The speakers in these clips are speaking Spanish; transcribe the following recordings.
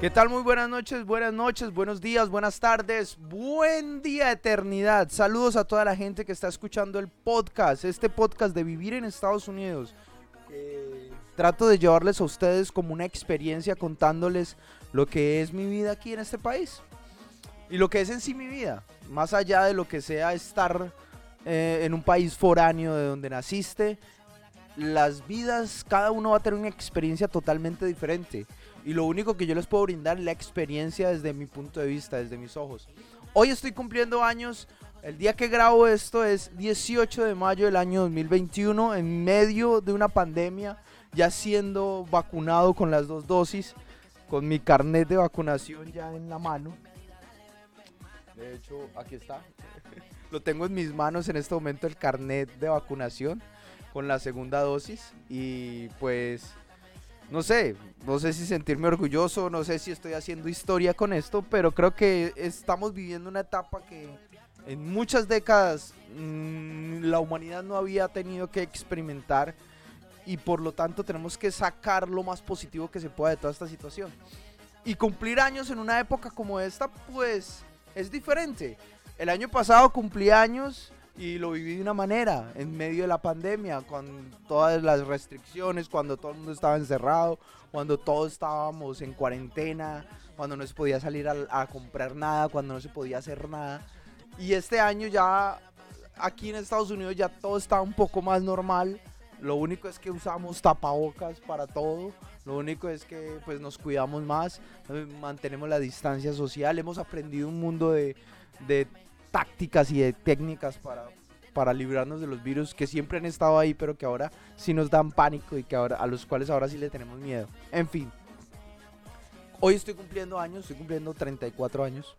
¿Qué tal? Muy buenas noches, buenas noches, buenos días, buenas tardes, buen día eternidad. Saludos a toda la gente que está escuchando el podcast, este podcast de vivir en Estados Unidos. Trato de llevarles a ustedes como una experiencia contándoles lo que es mi vida aquí en este país y lo que es en sí mi vida, más allá de lo que sea estar eh, en un país foráneo de donde naciste las vidas, cada uno va a tener una experiencia totalmente diferente. Y lo único que yo les puedo brindar es la experiencia desde mi punto de vista, desde mis ojos. Hoy estoy cumpliendo años. El día que grabo esto es 18 de mayo del año 2021, en medio de una pandemia, ya siendo vacunado con las dos dosis, con mi carnet de vacunación ya en la mano. De hecho, aquí está. Lo tengo en mis manos en este momento el carnet de vacunación con la segunda dosis y pues no sé, no sé si sentirme orgulloso, no sé si estoy haciendo historia con esto, pero creo que estamos viviendo una etapa que en muchas décadas mmm, la humanidad no había tenido que experimentar y por lo tanto tenemos que sacar lo más positivo que se pueda de toda esta situación. Y cumplir años en una época como esta, pues es diferente. El año pasado cumplí años y lo viví de una manera, en medio de la pandemia, con todas las restricciones, cuando todo el mundo estaba encerrado, cuando todos estábamos en cuarentena, cuando no se podía salir a, comprar nada, cuando no se podía hacer nada. Y este año ya, aquí en Estados Unidos ya todo está un poco más normal. Lo único es que usamos tapabocas para todo. Lo único es que pues nos cuidamos más, mantenemos la distancia social. Hemos aprendido un mundo de, de tácticas y de técnicas para, para librarnos de los virus que siempre han estado ahí, pero que ahora sí nos dan pánico y que ahora, a los cuales ahora sí le tenemos miedo. En fin, hoy estoy cumpliendo años, estoy cumpliendo 34 años.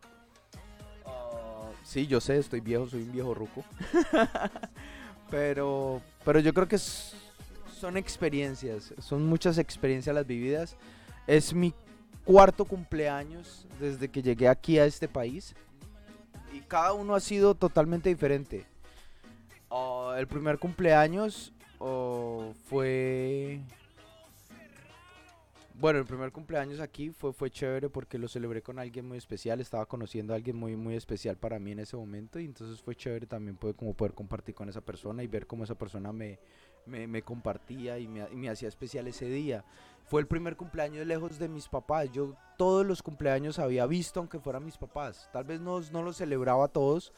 Uh, sí, yo sé, estoy viejo, soy un viejo ruco. pero, pero yo creo que son experiencias, son muchas experiencias las vividas. Es mi cuarto cumpleaños desde que llegué aquí a este país y cada uno ha sido totalmente diferente. Uh, el primer cumpleaños uh, fue... Bueno, el primer cumpleaños aquí fue, fue chévere porque lo celebré con alguien muy especial. Estaba conociendo a alguien muy, muy especial para mí en ese momento. Y entonces fue chévere también poder, como poder compartir con esa persona y ver cómo esa persona me, me, me compartía y me, me hacía especial ese día. Fue el primer cumpleaños lejos de mis papás. Yo todos los cumpleaños había visto, aunque fueran mis papás. Tal vez no, no los celebraba todos,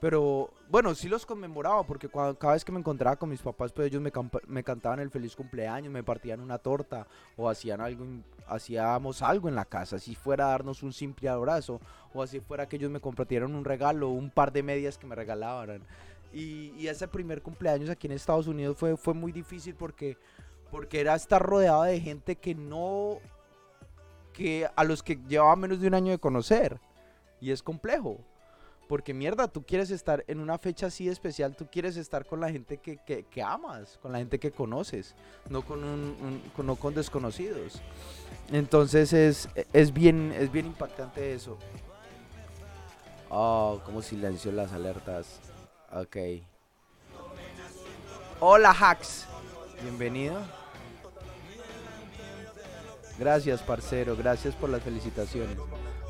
pero bueno, sí los conmemoraba porque cuando, cada vez que me encontraba con mis papás, pues ellos me, me, cantaban el feliz cumpleaños, me partían una torta o hacían algo, hacíamos algo en la casa, si fuera a darnos un simple abrazo o así fuera que ellos me compartieran un regalo, un par de medias que me regalaban. Y, y ese primer cumpleaños aquí en Estados Unidos fue, fue muy difícil porque, porque era estar rodeado de gente que no, que a los que llevaba menos de un año de conocer. Y es complejo. Porque mierda, tú quieres estar en una fecha así especial, tú quieres estar con la gente que, que, que amas, con la gente que conoces, no con, un, con, no con desconocidos. Entonces es, es, bien, es bien impactante eso. Oh, como silenció las alertas. Ok. Hola Hacks, bienvenido. Gracias, parcero, gracias por las felicitaciones.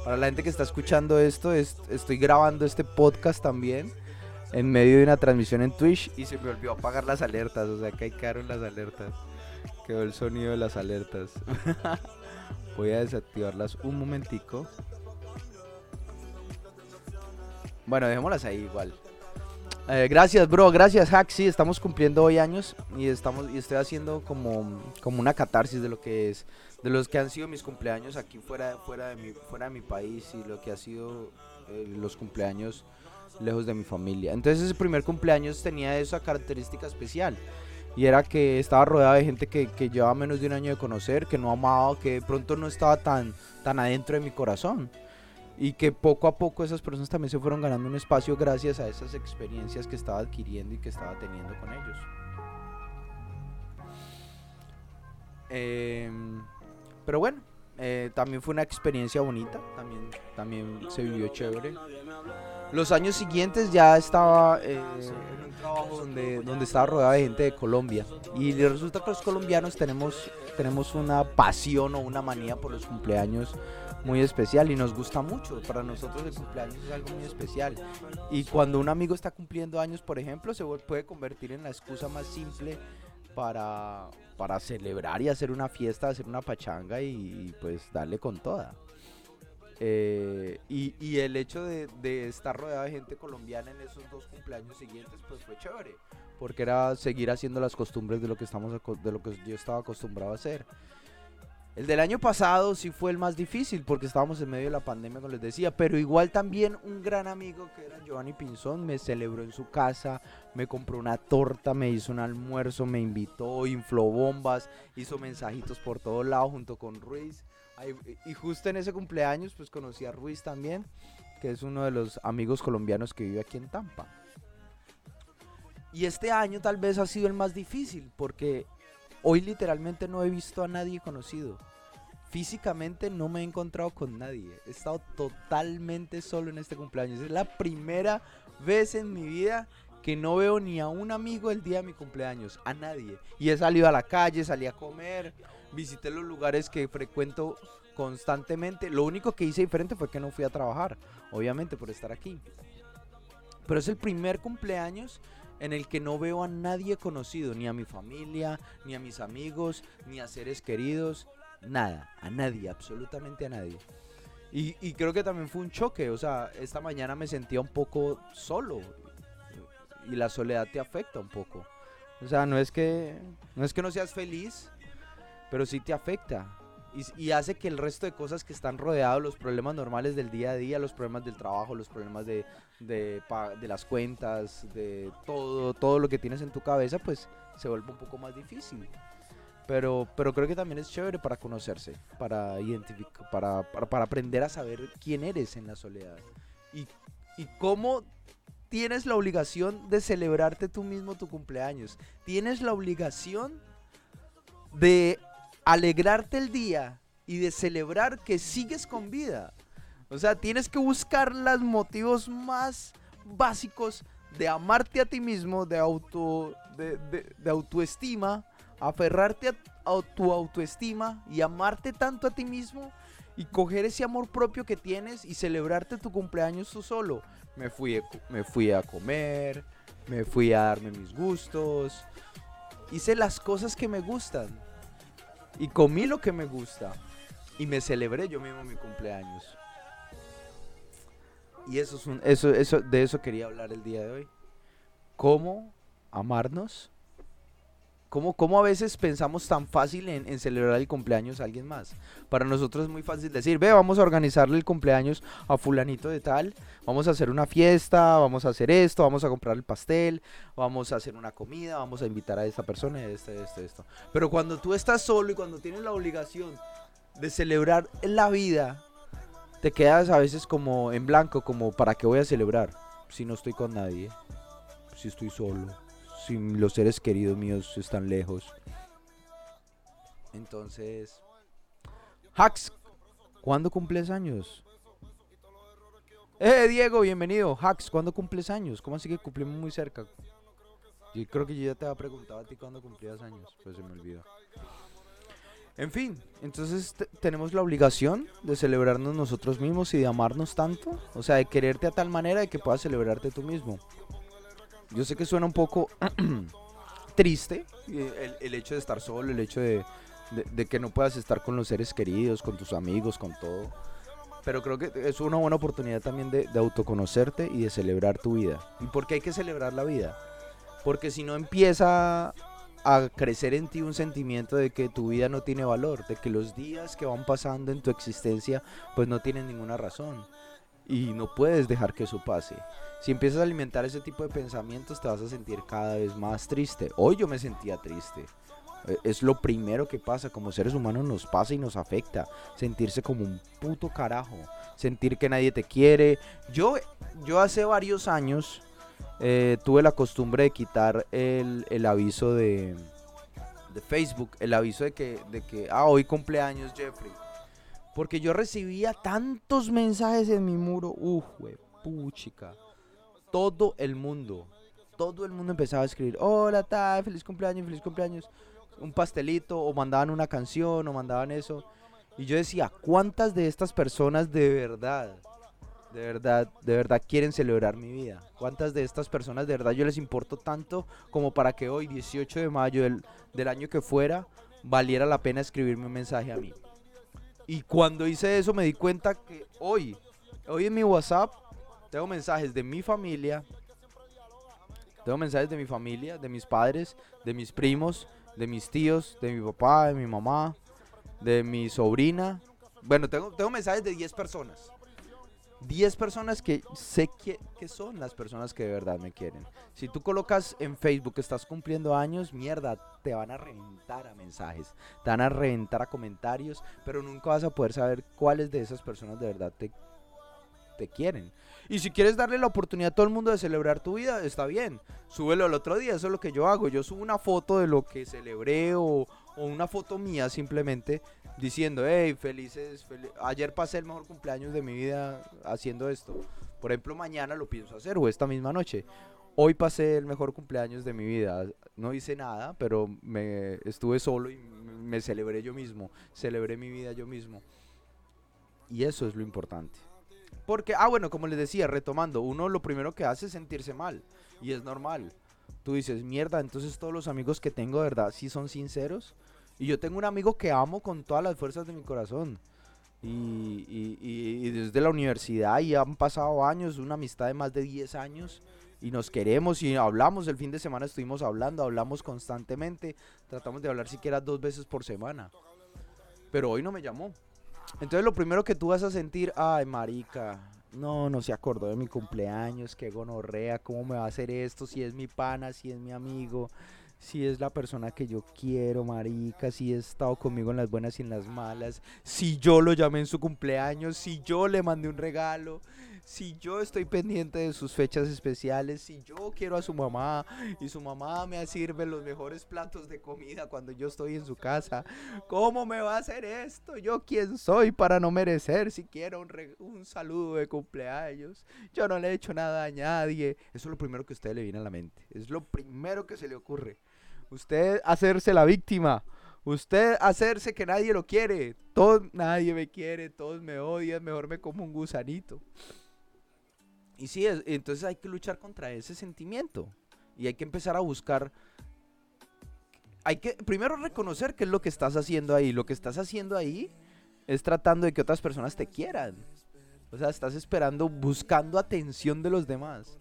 Para la gente que está escuchando esto, es, estoy grabando este podcast también en medio de una transmisión en Twitch y se me olvidó apagar las alertas, o sea que ahí quedaron las alertas. Quedó el sonido de las alertas. Voy a desactivarlas un momentico. Bueno, dejémoslas ahí igual. Eh, gracias, bro. Gracias, Hack. Sí, estamos cumpliendo hoy años y estamos y estoy haciendo como, como una catarsis de lo que es, de los que han sido mis cumpleaños aquí fuera, fuera, de, mi, fuera de mi país y lo que ha sido eh, los cumpleaños lejos de mi familia. Entonces ese primer cumpleaños tenía esa característica especial y era que estaba rodeado de gente que, que llevaba menos de un año de conocer, que no amaba, que de pronto no estaba tan, tan adentro de mi corazón y que poco a poco esas personas también se fueron ganando un espacio gracias a esas experiencias que estaba adquiriendo y que estaba teniendo con ellos. Eh, pero bueno, eh, también fue una experiencia bonita, también, también se vivió chévere. Los años siguientes ya estaba eh, en un trabajo donde, donde estaba rodeado de gente de Colombia. Y resulta que los colombianos tenemos, tenemos una pasión o una manía por los cumpleaños muy especial y nos gusta mucho. Para nosotros el cumpleaños es algo muy especial. Y cuando un amigo está cumpliendo años, por ejemplo, se puede convertir en la excusa más simple para, para celebrar y hacer una fiesta, hacer una pachanga y, pues darle con toda. Eh, y, el hecho de, estar rodeado de gente colombiana en esos dos cumpleaños siguientes, pues fue chévere, porque era seguir haciendo las costumbres de lo que estamos de lo que yo estaba acostumbrado a hacer. El del año pasado sí fue el más difícil porque estábamos en medio de la pandemia, como les decía, pero igual también un gran amigo que era Giovanni Pinzón me celebró en su casa, me compró una torta, me hizo un almuerzo, me invitó, infló bombas, hizo mensajitos por todos lados junto con Ruiz. Y justo en ese cumpleaños pues conocí a Ruiz también, que es uno de los amigos colombianos que vive aquí en Tampa. Y este año tal vez ha sido el más difícil porque Hoy literalmente no he visto a nadie conocido. Físicamente no me he encontrado con nadie. He estado totalmente solo en este cumpleaños. Es la primera vez en mi vida que no veo ni a un amigo el día de mi cumpleaños, a nadie. Y he salido a la calle, salí a comer, visité los lugares que frecuento constantemente. Lo único que hice diferente fue que no fui a trabajar, obviamente por estar aquí. Pero es el primer cumpleaños en el que no veo a nadie conocido, ni a mi familia, ni a mis amigos, ni a seres queridos, nada, a nadie, absolutamente a nadie. Y, creo que también fue un choque, o sea, esta mañana me sentía un poco solo y la soledad te afecta un poco. O sea, no es que no es que no seas feliz, pero sí te afecta y, hace que el resto de cosas que están rodeados, los problemas normales del día a día, los problemas del trabajo, los problemas de, de, las cuentas, de todo, todo lo que tienes en tu cabeza, pues se vuelve un poco más difícil. Pero, pero creo que también es chévere para conocerse, para identificar, para, para, aprender a saber quién eres en la soledad. Y, y cómo tienes la obligación de celebrarte tú mismo tu cumpleaños. Tienes la obligación de alegrarte el día y de celebrar que sigues con vida. O sea, tienes que buscar los motivos más básicos de amarte a ti mismo, de, auto, de, autoestima, aferrarte a, tu autoestima y amarte tanto a ti mismo y coger ese amor propio que tienes y celebrarte tu cumpleaños tú solo. Me fui, me fui a comer, me fui a darme mis gustos, hice las cosas que me gustan y comí lo que me gusta y me celebré yo mismo mi cumpleaños. Y eso es un, eso, eso, de eso quería hablar el día de hoy. ¿Cómo amarnos ¿Cómo, a veces pensamos tan fácil en, celebrar el cumpleaños a alguien más? Para nosotros es muy fácil decir, ve, vamos a organizarle el cumpleaños a fulanito de tal, vamos a hacer una fiesta, vamos a hacer esto, vamos a comprar el pastel, vamos a hacer una comida, vamos a invitar a esta persona, esto, esto, esto. Pero cuando tú estás solo y cuando tienes la obligación de celebrar la vida, te quedas a veces como en blanco, como ¿para qué voy a celebrar si no estoy con nadie? Si estoy solo si los seres queridos míos están lejos. Entonces, Hax, ¿cuándo cumples años? Eh, Diego, bienvenido. Hax, ¿cuándo cumples años? ¿Cómo así que cumplimos muy cerca? Yo creo que yo ya te había preguntado a ti cuándo cumplías años, pues se me olvidó. En fin, entonces tenemos la obligación de celebrarnos nosotros mismos y de amarnos tanto, o sea, de quererte a tal manera de que puedas celebrarte tú mismo. Yo sé que suena un poco triste eh, el, hecho de estar solo, el hecho de, que no puedas estar con los seres queridos, con tus amigos, con todo. Pero creo que es una buena oportunidad también de, autoconocerte y de celebrar tu vida. ¿Y por qué hay que celebrar la vida? Porque si no empieza a crecer en ti un sentimiento de que tu vida no tiene valor, de que los días que van pasando en tu existencia pues no tienen ninguna razón y no puedes dejar que eso pase. Si empiezas a alimentar ese tipo de pensamientos te vas a sentir cada vez más triste. Hoy yo me sentía triste. E, es lo primero que pasa, como seres humanos nos pasa y nos afecta. Sentirse como un puto carajo. Sentir que nadie te quiere. Yo, yo hace varios años eh, tuve la costumbre de quitar el, el aviso de, de, Facebook. El aviso de que, de que, ah, hoy cumpleaños Jeffrey Porque yo recibía tantos mensajes en mi muro. Uf, güey, puchica. Todo el mundo, todo el mundo empezaba a escribir, hola, tal, feliz cumpleaños, feliz cumpleaños. Un pastelito, o mandaban una canción, o mandaban eso. Y yo decía, ¿cuántas de estas personas de verdad, de verdad, de verdad quieren celebrar mi vida? ¿Cuántas de estas personas de verdad yo les importo tanto como para que hoy, 18 de mayo del, del año que fuera, valiera la pena escribirme un mensaje a mí? Y cuando hice eso me di cuenta que hoy, hoy en mi WhatsApp, tengo mensajes de mi familia, tengo mensajes de mi familia, de mis padres, de mis primos, de mis tíos, de mi papá, de mi mamá, de mi sobrina. Bueno, tengo, tengo mensajes de 10 personas. 10 personas que sé que, que, son las personas que de verdad me quieren. Si tú colocas en Facebook que estás cumpliendo años, mierda, te van a reventar a mensajes, te van a reventar a comentarios, pero nunca vas a poder saber cuáles de esas personas de verdad te, te quieren. Y si quieres darle la oportunidad a todo el mundo de celebrar tu vida, está bien. Súbelo el otro día, eso es lo que yo hago. Yo subo una foto de lo que celebré o, o una foto mía simplemente diciendo, hey, felices, ayer pasé el mejor cumpleaños de mi vida haciendo esto. Por ejemplo, mañana lo pienso hacer o esta misma noche. Hoy pasé el mejor cumpleaños de mi vida. No hice nada, pero me estuve solo y me celebré yo mismo. Celebré mi vida yo mismo. Y eso es lo importante. Porque, ah, bueno, como les decía, retomando, uno lo primero que hace es sentirse mal. Y es normal. Tú dices, mierda, entonces todos los amigos que tengo, verdad, sí son sinceros. Y yo tengo un amigo que amo con todas las fuerzas de mi corazón. Y, y, y, desde la universidad y han pasado años, una amistad de más de 10 años. Y nos queremos y hablamos. El fin de semana estuvimos hablando, hablamos constantemente. Tratamos de hablar siquiera dos veces por semana. Pero hoy no me llamó. Entonces lo primero que tú vas a sentir, ay marica, no, no se acordó de mi cumpleaños, qué gonorrea, cómo me va a hacer esto, si es mi pana, si es mi amigo, si es la persona que yo quiero, marica, si ha estado conmigo en las buenas y en las malas, si yo lo llamé en su cumpleaños, si yo le mandé un regalo, si yo estoy pendiente de sus fechas especiales, si yo quiero a su mamá y su mamá me sirve los mejores platos de comida cuando yo estoy en su casa, ¿cómo me va a hacer esto? ¿Yo quién soy para no merecer siquiera un, un saludo de cumpleaños? Yo no le he hecho nada a nadie. Eso es lo primero que a usted le viene a la mente. Es lo primero que se le ocurre. Usted hacerse la víctima. Usted hacerse que nadie lo quiere. Todo, nadie me quiere, todos me odian, mejor me como un gusanito. Y sí, entonces hay que luchar contra ese sentimiento. Y hay que empezar a buscar. Hay que primero reconocer qué es lo que estás haciendo ahí. Lo que estás haciendo ahí es tratando de que otras personas te quieran. O sea, estás esperando, buscando atención de los demás.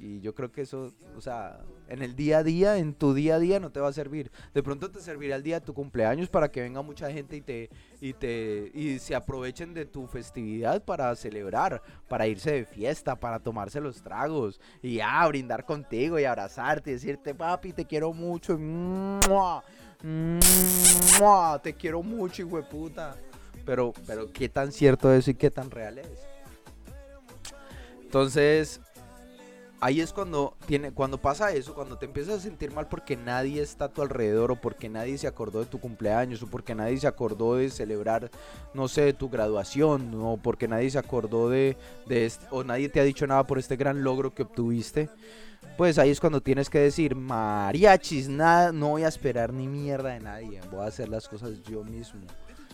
Y yo creo que eso, o sea, en el día a día, en tu día a día no te va a servir. De pronto te servirá el día de tu cumpleaños para que venga mucha gente y te y te y se aprovechen de tu festividad para celebrar, para irse de fiesta, para tomarse los tragos y ya brindar contigo y abrazarte y decirte, "Papi, te quiero mucho." Te quiero mucho, hijo de puta. Pero pero qué tan cierto es y qué tan real es. Entonces, ahí es cuando tiene cuando pasa eso, cuando te empiezas a sentir mal porque nadie está a tu alrededor o porque nadie se acordó de tu cumpleaños o porque nadie se acordó de celebrar no sé, tu graduación o porque nadie se acordó de, de o nadie te ha dicho nada por este gran logro que obtuviste. Pues ahí es cuando tienes que decir, mariachis, nada, no voy a esperar ni mierda de nadie, voy a hacer las cosas yo mismo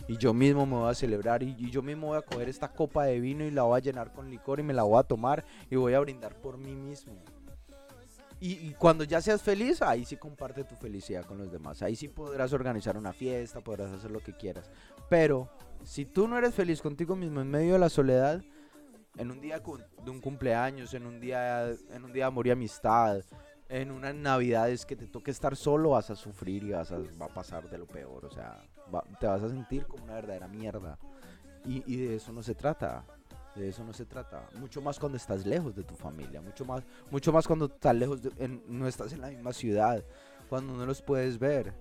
y yo mismo me voy a celebrar y, yo mismo voy a coger esta copa de vino y la voy a llenar con licor y me la voy a tomar y voy a brindar por mí mismo. Y, cuando ya seas feliz, ahí sí comparte tu felicidad con los demás. Ahí sí podrás organizar una fiesta, podrás hacer lo que quieras. Pero si tú no eres feliz contigo mismo en medio de la soledad, en un día de un cumpleaños, en un día, en un día de amor y amistad, en unas navidades que te toque estar solo, vas a sufrir y vas a, va a pasar de lo peor. O sea, te vas a sentir como una verdadera mierda. Y, y, de eso no se trata. De eso no se trata. Mucho más cuando estás lejos de tu familia. Mucho más, mucho más cuando estás lejos, no estás en la misma ciudad. Cuando no los puedes ver.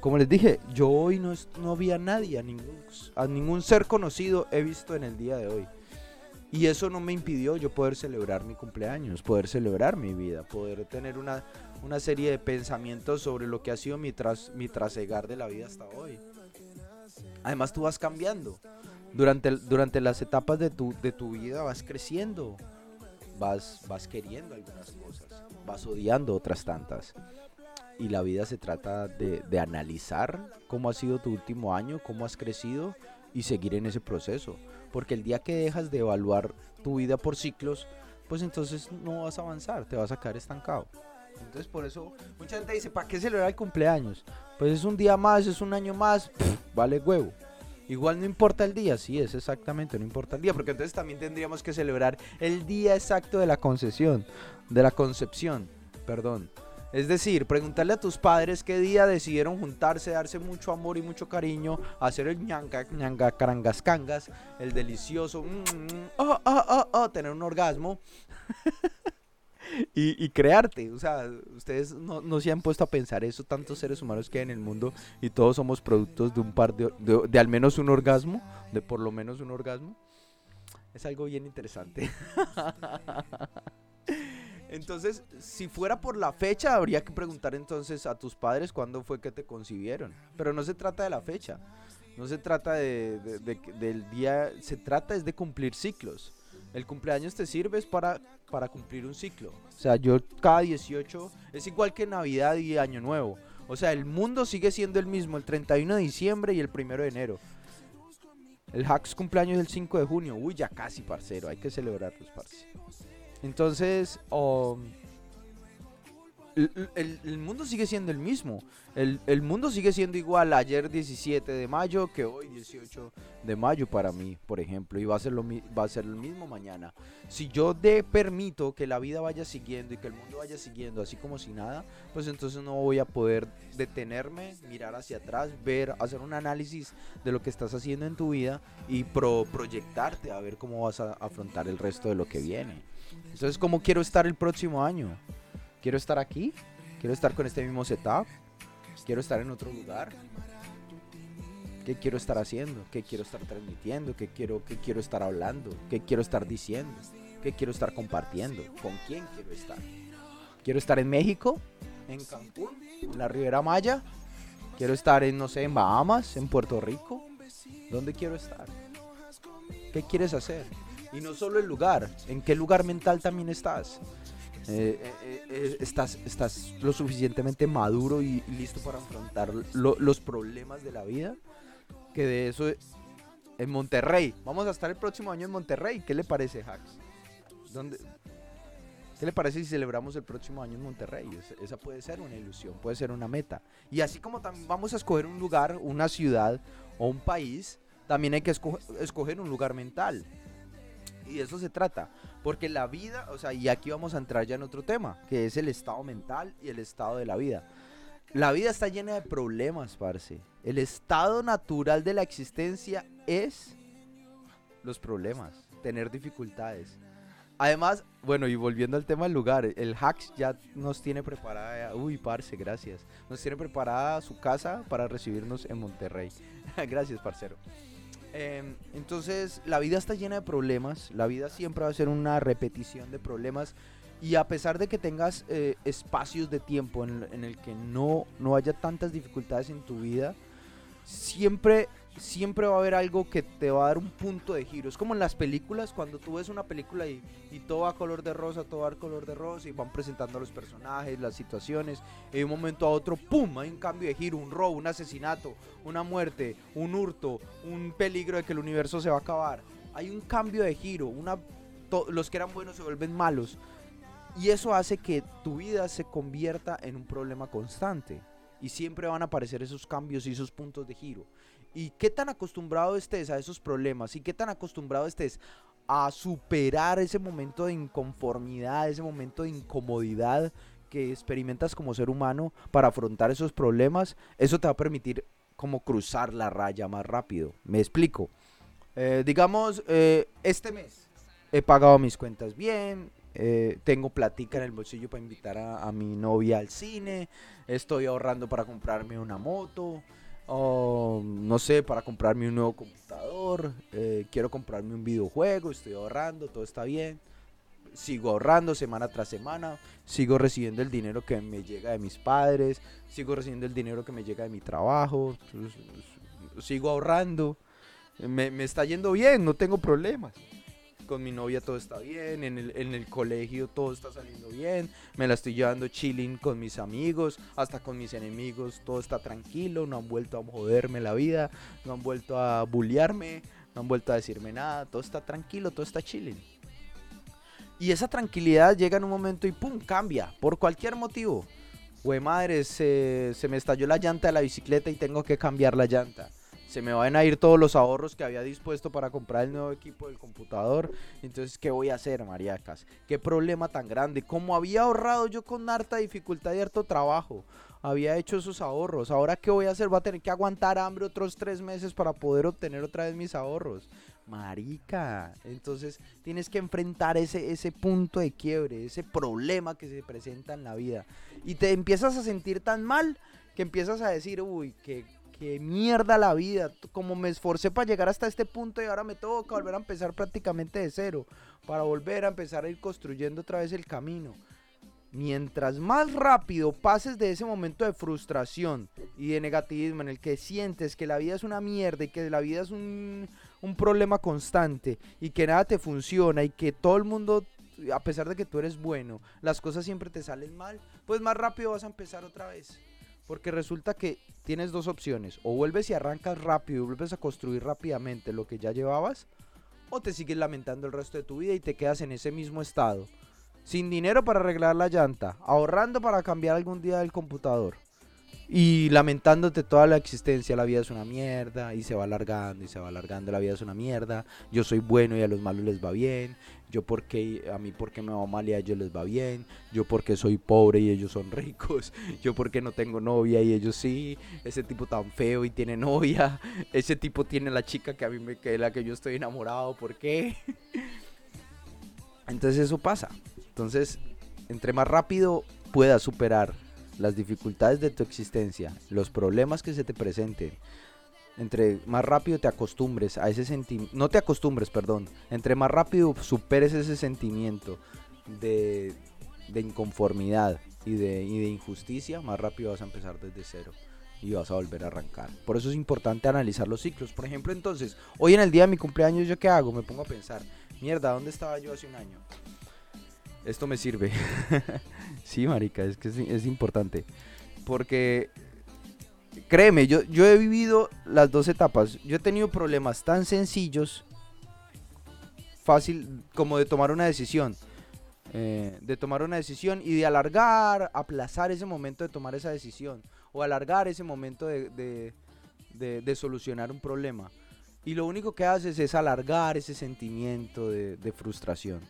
Como les dije, yo hoy no, no vi a nadie, a ningún, a ningún ser conocido he visto en el día de hoy. Y eso no me impidió yo poder celebrar mi cumpleaños, poder celebrar mi vida, poder tener una, una serie de pensamientos sobre lo que ha sido mi, tras, mi trasegar de la vida hasta hoy. Además tú vas cambiando. Durante, durante las etapas de tu, de tu vida vas creciendo, vas, vas queriendo algunas cosas, vas odiando otras tantas. Y la vida se trata de, de analizar cómo ha sido tu último año, cómo has crecido y seguir en ese proceso. Porque el día que dejas de evaluar tu vida por ciclos, pues entonces no vas a avanzar, te vas a quedar estancado. Entonces por eso mucha gente dice, ¿para qué celebrar el cumpleaños? Pues es un día más, es un año más, vale huevo. Igual no importa el día, sí, es exactamente, no importa el día, porque entonces también tendríamos que celebrar el día exacto de la concesión, de la concepción, perdón. Es decir, preguntarle a tus padres qué día decidieron juntarse, darse mucho amor y mucho cariño, hacer el ñanga, ñanga, carangas, cangas, el delicioso, mm, mm, oh, oh, oh, oh, tener un orgasmo. y, crearte. O sea, ustedes no, se han puesto a pensar eso, tantos seres humanos que hay en el mundo y todos somos productos de un par de, de, al menos un orgasmo, de por lo menos un orgasmo. Es algo bien interesante. Entonces, si fuera por la fecha, habría que preguntar entonces a tus padres cuándo fue que te concibieron. Pero no se trata de la fecha, no se trata de, del día, se trata es de cumplir ciclos. El cumpleaños te sirve para, para cumplir un ciclo. O sea, yo cada 18 es igual que Navidad y Año Nuevo. O sea, el mundo sigue siendo el mismo el 31 de diciembre y el 1 de enero. El Hacks cumpleaños es el 5 de junio. Uy, ya casi, parcero. Hay que celebrarlos, parce. Entonces, um, el, mundo sigue siendo el mismo. El, mundo sigue siendo igual ayer 17 de mayo que hoy 18 de mayo para mí, por ejemplo. Y va a ser lo, va a ser lo mismo mañana. Si yo de permito que la vida vaya siguiendo y que el mundo vaya siguiendo así como si nada, pues entonces no voy a poder detenerme, mirar hacia atrás, ver, hacer un análisis de lo que estás haciendo en tu vida y pro proyectarte a ver cómo vas a afrontar el resto de lo que viene. Entonces, ¿cómo quiero estar el próximo año? Quiero estar aquí, quiero estar con este mismo setup, quiero estar en otro lugar. ¿Qué quiero estar haciendo? ¿Qué quiero estar transmitiendo? ¿Qué quiero, qué quiero estar hablando? ¿Qué quiero estar diciendo? ¿Qué quiero estar compartiendo? ¿Con quién quiero estar? ¿Quiero estar en México? ¿En Cancún? ¿En la Ribera Maya? ¿Quiero estar en, no sé, en Bahamas? ¿En Puerto Rico? ¿Dónde quiero estar? ¿Qué quieres hacer? Y no solo el lugar, ¿en qué lugar mental también estás? Eh, eh, eh, estás, estás lo suficientemente maduro y listo para afrontar los problemas de la vida. Que de eso en Monterrey. Vamos a estar el próximo año en Monterrey. ¿Qué le parece, Hacks? ¿Dónde, ¿Qué le parece si celebramos el próximo año en Monterrey? esa puede ser una ilusión, puede ser una meta. Y así como también vamos a escoger un lugar, una ciudad o un país, también hay que escoger un lugar mental. Y de eso se trata. Porque la vida, o sea, y aquí vamos a entrar ya en otro tema, que es el estado mental y el estado de la vida. La vida está llena de problemas, parce. El estado natural de la existencia es los problemas, tener dificultades. Además, bueno, y volviendo al tema del lugar, el Hacks ya nos tiene preparada, uy, parce, gracias. Nos tiene preparada su casa para recibirnos en Monterrey. gracias, parcero. Em, entonces, la vida está llena de problemas, la vida siempre va a ser una repetición de problemas y a pesar de que tengas eh, espacios de tiempo en, en, el que no, no haya tantas dificultades en tu vida, siempre siempre va a haber algo que te va a dar un punto de giro. Es como en las películas, cuando tú ves una película y, todo va a color de rosa, todo va a color de rosa y van presentando a los personajes, las situaciones. Y de un momento a otro, ¡pum! Hay un cambio de giro, un robo, un asesinato, una muerte, un hurto, un peligro de que el universo se va a acabar. Hay un cambio de giro, una, los que eran buenos se vuelven malos. Y eso hace que tu vida se convierta en un problema constante. Y siempre van a aparecer esos cambios y esos puntos de giro y qué tan acostumbrado estés a esos problemas y qué tan acostumbrado estés a superar ese momento de inconformidad, ese momento de incomodidad que experimentas como ser humano para afrontar esos problemas, eso te va a permitir como cruzar la raya más rápido. Me explico. Eh, digamos, eh, este mes he pagado mis cuentas bien, eh, tengo platica en el bolsillo para invitar a, mi novia al cine, estoy ahorrando para comprarme una moto, o no sé, para comprarme un nuevo computador, eh, quiero comprarme un videojuego, estoy ahorrando, todo está bien. Sigo ahorrando semana tras semana, sigo recibiendo el dinero que me llega de mis padres, sigo recibiendo el dinero que me llega de mi trabajo, sigo ahorrando. Me, me está yendo bien, no tengo problemas. Con mi novia todo está bien, en el, en el colegio todo está saliendo bien, me la estoy llevando chilling con mis amigos, hasta con mis enemigos, todo está tranquilo, no han vuelto a joderme la vida, no han vuelto a bullearme, no han vuelto a decirme nada, todo está tranquilo, todo está chilling. Y esa tranquilidad llega en un momento y pum, cambia, por cualquier motivo. Güey, madre, se, se me estalló la llanta de la bicicleta y tengo que cambiar la llanta se me van a ir todos los ahorros que había dispuesto para comprar el nuevo equipo del computador. Entonces, ¿qué voy a hacer, mariacas? ¿Qué problema tan grande? Como había ahorrado yo con harta dificultad y harto trabajo, había hecho esos ahorros. Ahora, ¿qué voy a hacer? Voy a tener que aguantar hambre otros tres meses para poder obtener otra vez mis ahorros. Marica, entonces tienes que enfrentar ese, ese punto de quiebre, ese problema que se presenta en la vida. Y te empiezas a sentir tan mal que empiezas a decir, uy, que que mierda la vida, como me esforcé para llegar hasta este punto y ahora me toca volver a empezar prácticamente de cero, para volver a empezar a ir construyendo otra vez el camino. Mientras más rápido pases de ese momento de frustración y de negativismo en el que sientes que la vida es una mierda y que la vida es un, un problema constante y que nada te funciona y que todo el mundo a pesar de que tú eres bueno, las cosas siempre te salen mal, pues más rápido vas a empezar otra vez. Porque resulta que tienes dos opciones. O vuelves y arrancas rápido y vuelves a construir rápidamente lo que ya llevabas. O te sigues lamentando el resto de tu vida y te quedas en ese mismo estado. Sin dinero para arreglar la llanta. Ahorrando para cambiar algún día el computador y lamentándote toda la existencia, la vida es una mierda y se va alargando y se va alargando, la vida es una mierda, yo soy bueno y a los malos les va bien, yo porque a mí porque me va mal y a ellos les va bien, yo porque soy pobre y ellos son ricos, yo porque no tengo novia y ellos sí, ese tipo tan feo y tiene novia, ese tipo tiene la chica que a mí me que la que yo estoy enamorado, ¿por qué? Entonces eso pasa. Entonces, entre más rápido puedas superar las dificultades de tu existencia, los problemas que se te presenten, entre más rápido te acostumbres a ese sentimiento, no te acostumbres, perdón, entre más rápido superes ese sentimiento de, de inconformidad y de, y de injusticia, más rápido vas a empezar desde cero y vas a volver a arrancar. Por eso es importante analizar los ciclos. Por ejemplo, entonces, hoy en el día de mi cumpleaños, ¿yo qué hago? Me pongo a pensar, mierda, ¿dónde estaba yo hace un año? esto me sirve. sí, marica, es que es, importante. Porque, créeme, yo, yo he vivido las dos etapas. Yo he tenido problemas tan sencillos, fácil, como de tomar una decisión. Eh, de tomar una decisión y de alargar, aplazar ese momento de tomar esa decisión. O alargar ese momento de, de, solucionar un problema. Y lo único que haces es alargar ese sentimiento de frustración.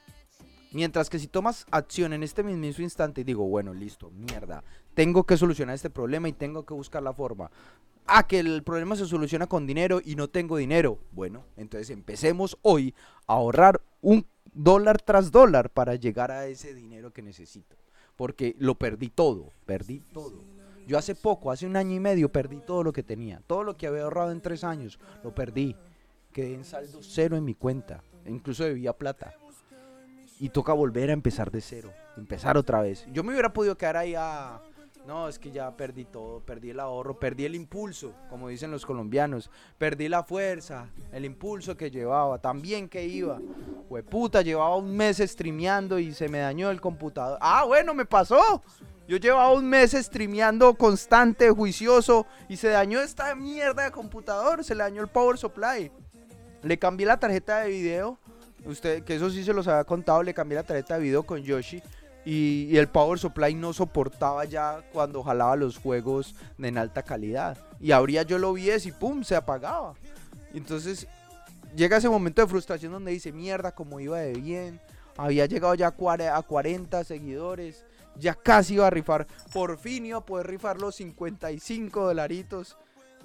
Mientras que si tomas acción en este mismo instante y digo, bueno, listo, mierda, tengo que solucionar este problema y tengo que buscar la forma. Ah, que el problema se soluciona con dinero y no tengo dinero. Bueno, entonces empecemos hoy a ahorrar un dólar tras dólar para llegar a ese dinero que necesito. Porque lo perdí todo, perdí todo. Yo hace poco, hace un año y medio, perdí todo lo que tenía. Todo lo que había ahorrado en tres años, lo perdí. Quedé en saldo cero en mi cuenta. Incluso debía plata y toca volver a empezar de cero, empezar otra vez. Yo me hubiera podido quedar ahí a... No, es que ya perdí todo, perdí el ahorro, perdí el impulso, como dicen los colombianos, perdí la fuerza, el impulso que llevaba, también que iba. puta, llevaba un mes streameando y se me dañó el computador. Ah, bueno, me pasó. Yo llevaba un mes streameando constante, juicioso, y se dañó esta mierda de computador, se le dañó el power supply. Le cambié la tarjeta de video Usted, que eso sí se los había contado, le cambié la tarjeta de video con Yoshi. Y, el Power Supply no soportaba ya cuando jalaba los juegos en alta calidad. Y abría yo lo vi y pum, se apagaba. Entonces llega ese momento de frustración donde dice, mierda, como iba de bien. Había llegado ya a 40 seguidores. Ya casi iba a rifar. Por fin iba a poder rifar los 55 dolaritos.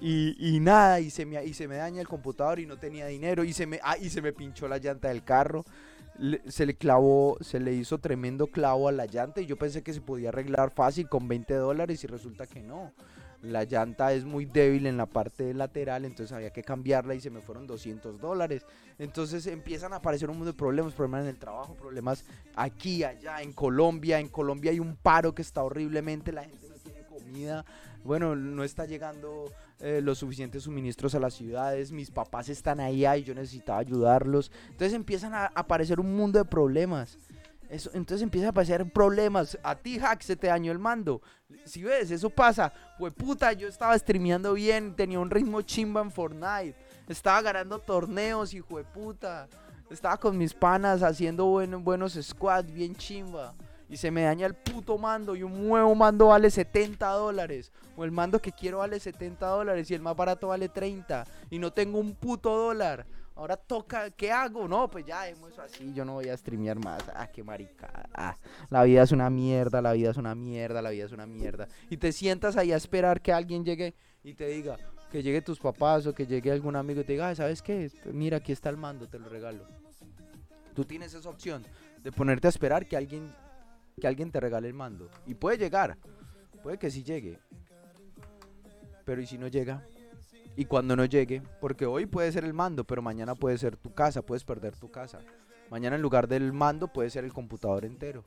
Y, nada, y se, me, y se me daña el computador y no tenía dinero y se me, ah, y se me pinchó la llanta del carro. se le clavó, se le hizo tremendo clavo a la llanta y yo pensé que se podía arreglar fácil con 20 dólares y resulta que no. La llanta es muy débil en la parte lateral, entonces había que cambiarla y se me fueron 200 dólares. Entonces empiezan a aparecer un montón de problemas, problemas en el trabajo, problemas aquí, allá, en Colombia. En Colombia hay un paro que está horriblemente, la gente comida. Bueno, no está llegando eh, los suficientes suministros a las ciudades. Mis papás están ahí y yo necesitaba ayudarlos. Entonces empiezan a aparecer un mundo de problemas. Eso, entonces empiezan a aparecer problemas. A ti, Hack, se te dañó el mando. Si ves, eso pasa. Pues puta, yo estaba streameando bien, tenía un ritmo chimba en Fortnite. Estaba ganando torneos, hijo de. Estaba con mis panas haciendo buenos squads, bien chimba. Y se me daña el puto mando y un nuevo mando vale 70 dólares. O el mando que quiero vale 70 dólares y el más barato vale 30. Y no tengo un puto dólar. Ahora toca, ¿qué hago? No, pues ya hemos así, yo no voy a streamear más. Ah, qué maricada. Ah, la vida es una mierda, la vida es una mierda, la vida es una mierda. Y te sientas ahí a esperar que alguien llegue y te diga, que llegue tus papás o que llegue algún amigo y te diga, ¿sabes qué? Mira, aquí está el mando, te lo regalo. Tú tienes esa opción de ponerte a esperar que alguien, que alguien te regale el mando. Y puede llegar, puede que sí llegue. Pero ¿y si no llega? Y cuando no llegue, porque hoy puede ser el mando, pero mañana puede ser tu casa, puedes perder tu casa. Mañana en lugar del mando puede ser el computador entero.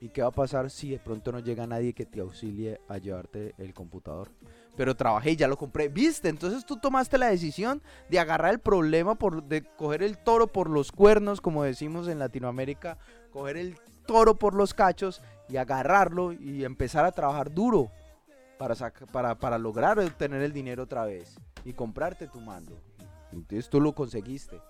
¿Y qué va a pasar si de pronto no llega nadie que te auxilie a llevarte el computador? Pero trabajé y ya lo compré. ¿Viste? Entonces tú tomaste la decisión de agarrar el problema, por, de coger el toro por los cuernos, como decimos en Latinoamérica, coger el toro por los cachos y agarrarlo y empezar a trabajar duro para, para, para lograr obtener el dinero otra vez y comprarte tu mando. Entonces tú lo conseguiste.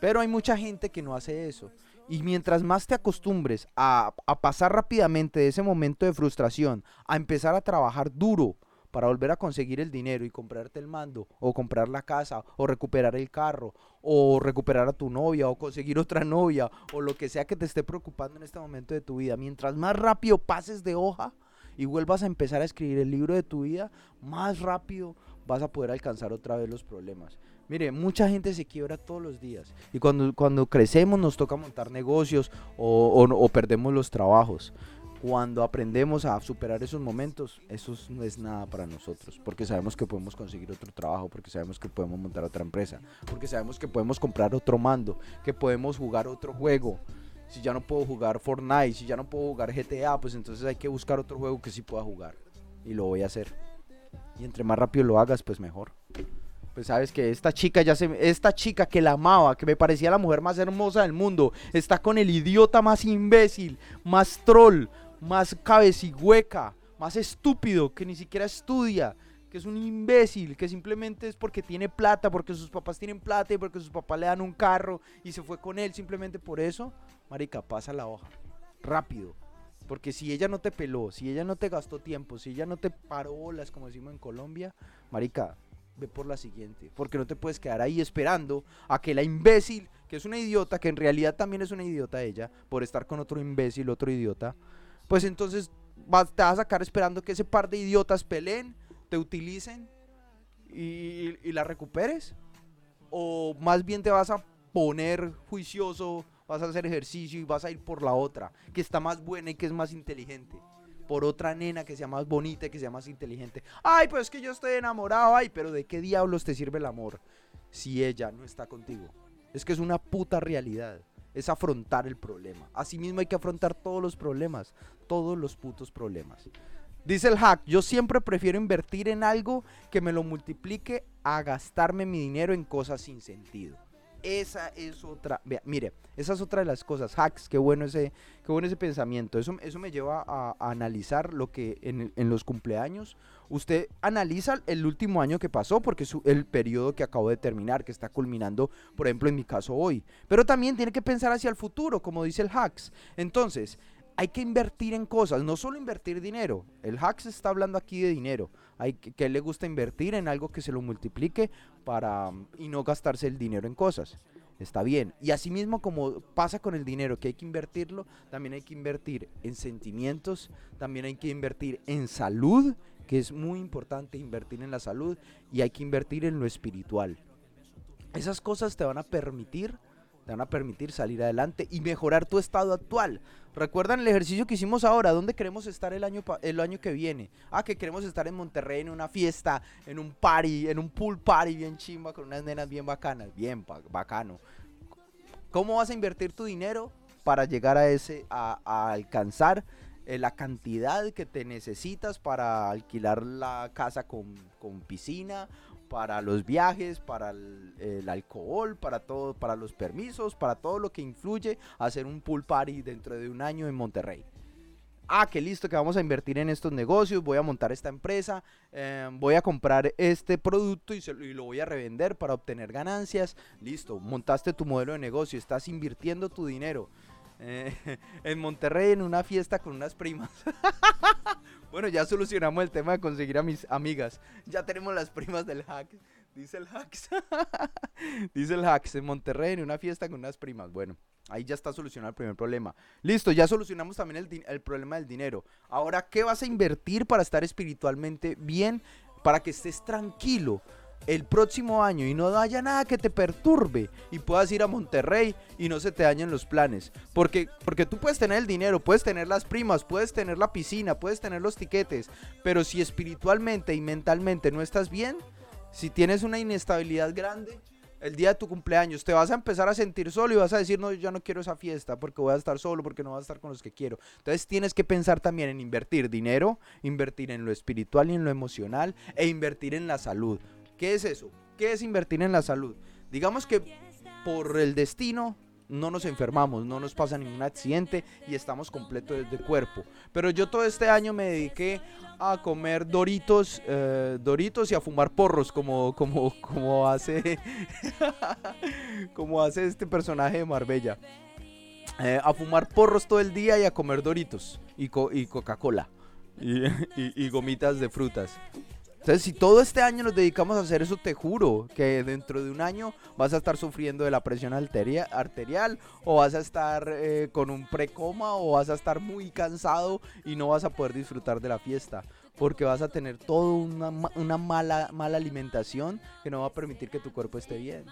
Pero hay mucha gente que no hace eso. Y mientras más te acostumbres a, pasar rápidamente de ese momento de frustración, a empezar a trabajar duro para volver a conseguir el dinero y comprarte el mando, o comprar la casa, o recuperar el carro, o recuperar a tu novia, o conseguir otra novia, o lo que sea que te esté preocupando en este momento de tu vida. Mientras más rápido pases de hoja y vuelvas a empezar a escribir el libro de tu vida, más rápido vas a poder alcanzar otra vez los problemas. Mire, mucha gente se quiebra todos los días y cuando, cuando crecemos nos toca montar negocios o, perdemos los trabajos. Cuando aprendemos a superar esos momentos, eso no es nada para nosotros, porque sabemos que podemos conseguir otro trabajo, porque sabemos que podemos montar otra empresa, porque sabemos que podemos comprar otro mando, que podemos jugar otro juego. Si ya no puedo jugar Fortnite, si ya no puedo jugar GTA, pues entonces hay que buscar otro juego que sí pueda jugar. Y lo voy a hacer. Y entre más rápido lo hagas, pues mejor pues sabes que esta chica ya se esta chica que la amaba, que me parecía la mujer más hermosa del mundo, está con el idiota más imbécil, más troll, más cabecigüeca, más estúpido, que ni siquiera estudia, que es un imbécil, que simplemente es porque tiene plata, porque sus papás tienen plata y porque sus papás le dan un carro y se fue con él simplemente por eso, marica, pasa la hoja, rápido. Porque si ella no te peló, si ella no te gastó tiempo, si ella no te paró bolas, como decimos en Colombia, marica, ve por la siguiente. Porque no te puedes quedar ahí esperando a que la imbécil, que es una idiota, que en realidad también es una idiota ella, por estar con otro imbécil, otro idiota, pues entonces vas, te vas a sacar esperando que ese par de idiotas peleen, te utilicen y, y la recuperes. O más bien te vas a poner juicioso, vas a hacer ejercicio y vas a ir por la otra, que está más buena y que es más inteligente por otra nena que sea más bonita y que sea más inteligente. Ay, pues es que yo estoy enamorado. Ay, pero ¿de qué diablos te sirve el amor si ella no está contigo? Es que es una puta realidad. Es afrontar el problema. Asimismo hay que afrontar todos los problemas. Todos los putos problemas. Dice el hack, yo siempre prefiero invertir en algo que me lo multiplique a gastarme mi dinero en cosas sin sentido. Esa es otra, mire, esa es otra de las cosas, hacks, qué bueno ese, qué bueno ese pensamiento. Eso, eso me lleva a, analizar lo que en, en, los cumpleaños, usted analiza el último año que pasó, porque es el periodo que acabo de terminar, que está culminando, por ejemplo, en mi caso hoy. Pero también tiene que pensar hacia el futuro, como dice el hacks. Entonces, hay que invertir en cosas, no solo invertir dinero. El Hacks está hablando aquí de dinero. Hay que, le gusta invertir en algo que se lo multiplique para y no gastarse el dinero en cosas. Está bien. Y asimismo como pasa con el dinero, que hay que invertirlo, también hay que invertir en sentimientos, también hay que invertir en salud, que es muy importante invertir en la salud, y hay que invertir en lo espiritual. Esas cosas te van a permitir te van a permitir salir adelante y mejorar tu estado actual. Recuerdan el ejercicio que hicimos ahora, ¿dónde queremos estar el año, el año que viene? Ah, que queremos estar en Monterrey en una fiesta, en un party, en un pool party bien chimba con unas nenas bien bacanas, bien bacano. ¿Cómo vas a invertir tu dinero para llegar a ese, a, alcanzar eh, la cantidad que te necesitas para alquilar la casa con, con piscina, para los viajes, para el, alcohol, para todo, para los permisos, para todo lo que influye hacer un pool party dentro de un año en Monterrey ah, qué listo, que vamos a invertir en estos negocios, voy a montar esta empresa, eh, voy a comprar este producto y, y, lo voy a revender para obtener ganancias. Listo, montaste tu modelo de negocio, estás invirtiendo tu dinero. Eh, en Monterrey en una fiesta con unas primas. bueno, ya solucionamos el tema de conseguir a mis amigas. Ya tenemos las primas del hack. Dice el hacks. Dice el hacks en Monterrey en una fiesta con unas primas. Bueno. Ahí ya está solucionado el primer problema. Listo, ya solucionamos también el, el, problema del dinero. Ahora, ¿qué vas a invertir para estar espiritualmente bien? Para que estés tranquilo el próximo año y no haya nada que te perturbe y puedas ir a Monterrey y no se te dañen los planes. Porque, porque tú puedes tener el dinero, puedes tener las primas, puedes tener la piscina, puedes tener los tiquetes, pero si espiritualmente y mentalmente no estás bien, si tienes una inestabilidad grande, el día de tu cumpleaños, te vas a empezar a sentir solo y vas a decir, no, yo no quiero esa fiesta porque voy a estar solo, porque no voy a estar con los que quiero. Entonces tienes que pensar también en invertir dinero, invertir en lo espiritual y en lo emocional e invertir en la salud. ¿Qué es eso? ¿Qué es invertir en la salud? Digamos que por el destino no nos enfermamos, no nos pasa ningún accidente y estamos completos de cuerpo. Pero yo todo este año me dediqué a comer doritos, eh, doritos y a fumar porros, como, como, como hace, como hace este personaje de Marbella. Eh, a fumar porros todo el día y a comer doritos y, y Coca-Cola y, y gomitas de frutas. Entonces, si todo este año nos dedicamos a hacer eso, te juro que dentro de un año vas a estar sufriendo de la presión arterial o vas a estar eh, con un precoma o vas a estar muy cansado y no vas a poder disfrutar de la fiesta. Porque vas a tener toda una, una mala, mala alimentación que no va a permitir que tu cuerpo esté bien.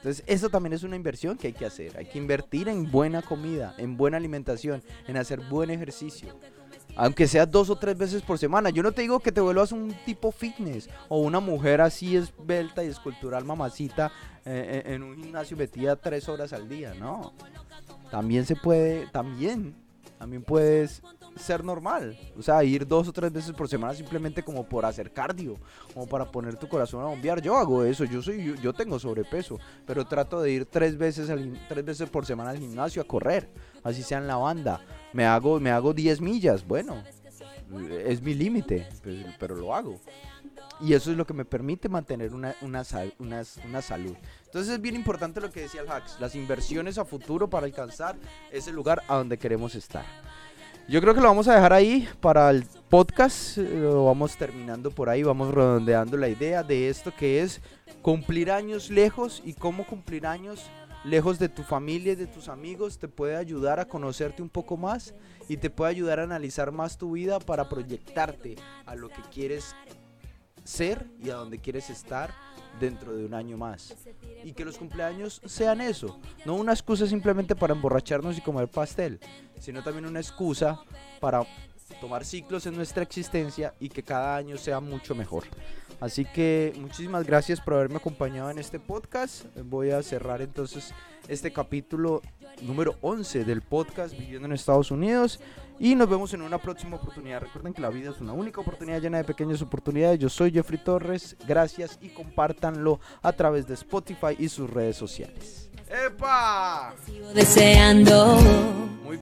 Entonces, eso también es una inversión que hay que hacer. Hay que invertir en buena comida, en buena alimentación, en hacer buen ejercicio. Aunque sea dos o tres veces por semana. Yo no te digo que te vuelvas un tipo fitness o una mujer así esbelta y escultural mamacita eh, eh, en un gimnasio metida tres horas al día. No. También se puede, también, también puedes ser normal. O sea, ir dos o tres veces por semana simplemente como por hacer cardio, como para poner tu corazón a bombear. Yo hago eso, yo soy, yo, tengo sobrepeso, pero trato de ir tres veces, al, tres veces por semana al gimnasio a correr, así sea en la banda. Me hago, me hago 10 millas, bueno, es mi límite, pues, pero lo hago. Y eso es lo que me permite mantener una, una, una, una, salud. Entonces es bien importante lo que decía el Hacks, las inversiones a futuro para alcanzar ese lugar a donde queremos estar. Yo creo que lo vamos a dejar ahí para el podcast. Lo vamos terminando por ahí, vamos redondeando la idea de esto que es cumplir años lejos y cómo cumplir años lejos de tu familia y de tus amigos te puede ayudar a conocerte un poco más y te puede ayudar a analizar más tu vida para proyectarte a lo que quieres ser y a donde quieres estar dentro de un año más. Y que los cumpleaños sean eso, no una excusa simplemente para emborracharnos y comer pastel, sino también una excusa para tomar ciclos en nuestra existencia y que cada año sea mucho mejor. Así que muchísimas gracias por haberme acompañado en este podcast. Voy a cerrar entonces este capítulo número 11 del podcast Viviendo en Estados Unidos. Y nos vemos en una próxima oportunidad. Recuerden que la vida es una única oportunidad llena de pequeñas oportunidades. Yo soy Jeffrey Torres. Gracias y compártanlo a través de Spotify y sus redes sociales. ¡Epa! deseando.